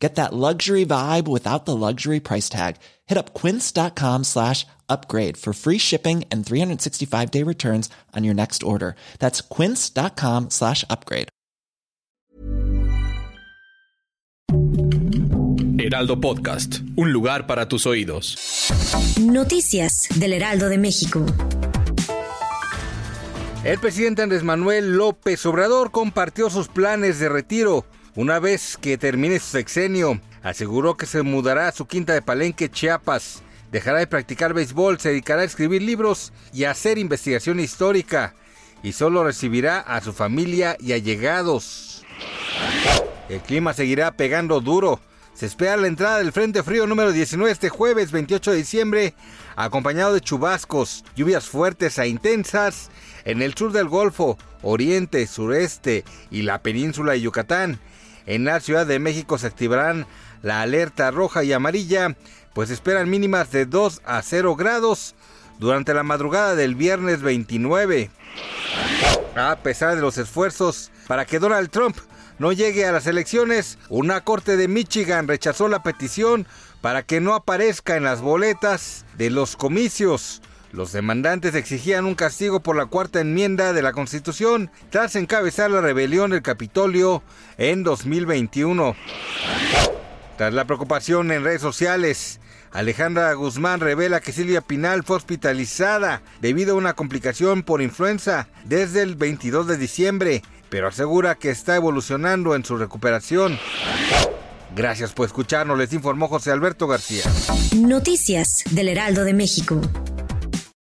Get that luxury vibe without the luxury price tag. Hit up quince.com slash upgrade for free shipping and 365 day returns on your next order. That's quince.com slash upgrade. Heraldo Podcast, un lugar para tus oídos. Noticias del Heraldo de México. El presidente Andrés Manuel López Obrador compartió sus planes de retiro una vez que termine su sexenio. Aseguró que se mudará a su quinta de Palenque, Chiapas. Dejará de practicar béisbol, se dedicará a escribir libros y a hacer investigación histórica. Y solo recibirá a su familia y allegados. El clima seguirá pegando duro. Se espera la entrada del Frente Frío número 19 este jueves 28 de diciembre, acompañado de chubascos, lluvias fuertes e intensas en el sur del Golfo, oriente, sureste y la península de Yucatán. En la Ciudad de México se activarán la alerta roja y amarilla, pues esperan mínimas de 2 a 0 grados durante la madrugada del viernes 29. A pesar de los esfuerzos para que Donald Trump no llegue a las elecciones, una corte de Michigan rechazó la petición para que no aparezca en las boletas de los comicios. Los demandantes exigían un castigo por la cuarta enmienda de la Constitución tras encabezar la rebelión del Capitolio en 2021. Tras la preocupación en redes sociales, Alejandra Guzmán revela que Silvia Pinal fue hospitalizada debido a una complicación por influenza desde el 22 de diciembre, pero asegura que está evolucionando en su recuperación. Gracias por escucharnos, les informó José Alberto García. Noticias del Heraldo de México.